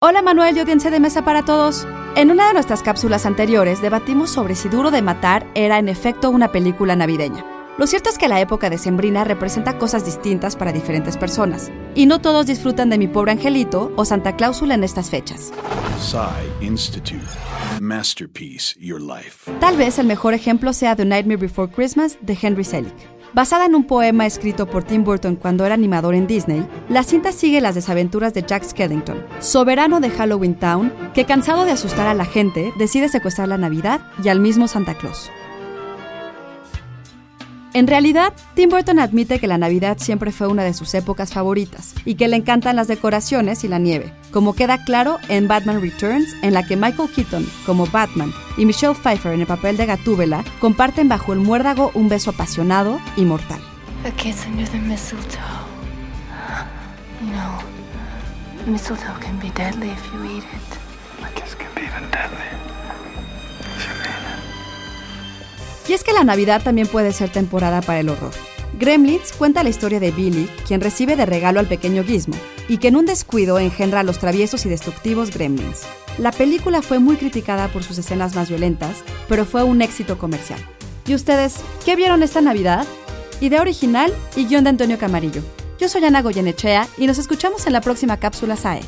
Hola Manuel y audiencia de mesa para todos. En una de nuestras cápsulas anteriores debatimos sobre si Duro de Matar era en efecto una película navideña. Lo cierto es que la época decembrina representa cosas distintas para diferentes personas, y no todos disfrutan de Mi Pobre Angelito o Santa Cláusula en estas fechas. Institute. Masterpiece Your Life. Tal vez el mejor ejemplo sea The Nightmare Before Christmas de Henry Selick. Basada en un poema escrito por Tim Burton cuando era animador en Disney, la cinta sigue las desaventuras de Jack Skellington, soberano de Halloween Town, que cansado de asustar a la gente, decide secuestrar la Navidad y al mismo Santa Claus. En realidad, Tim Burton admite que la Navidad siempre fue una de sus épocas favoritas y que le encantan las decoraciones y la nieve, como queda claro en Batman Returns, en la que Michael Keaton, como Batman, y Michelle Pfeiffer en el papel de Gatúbela comparten bajo el muérdago un beso apasionado y mortal. Y es que la Navidad también puede ser temporada para el horror. Gremlins cuenta la historia de Billy, quien recibe de regalo al pequeño Gizmo, y que en un descuido engendra a los traviesos y destructivos Gremlins. La película fue muy criticada por sus escenas más violentas, pero fue un éxito comercial. ¿Y ustedes qué vieron esta Navidad? Idea original y guion de Antonio Camarillo. Yo soy Ana Goyenechea y nos escuchamos en la próxima cápsula SAE.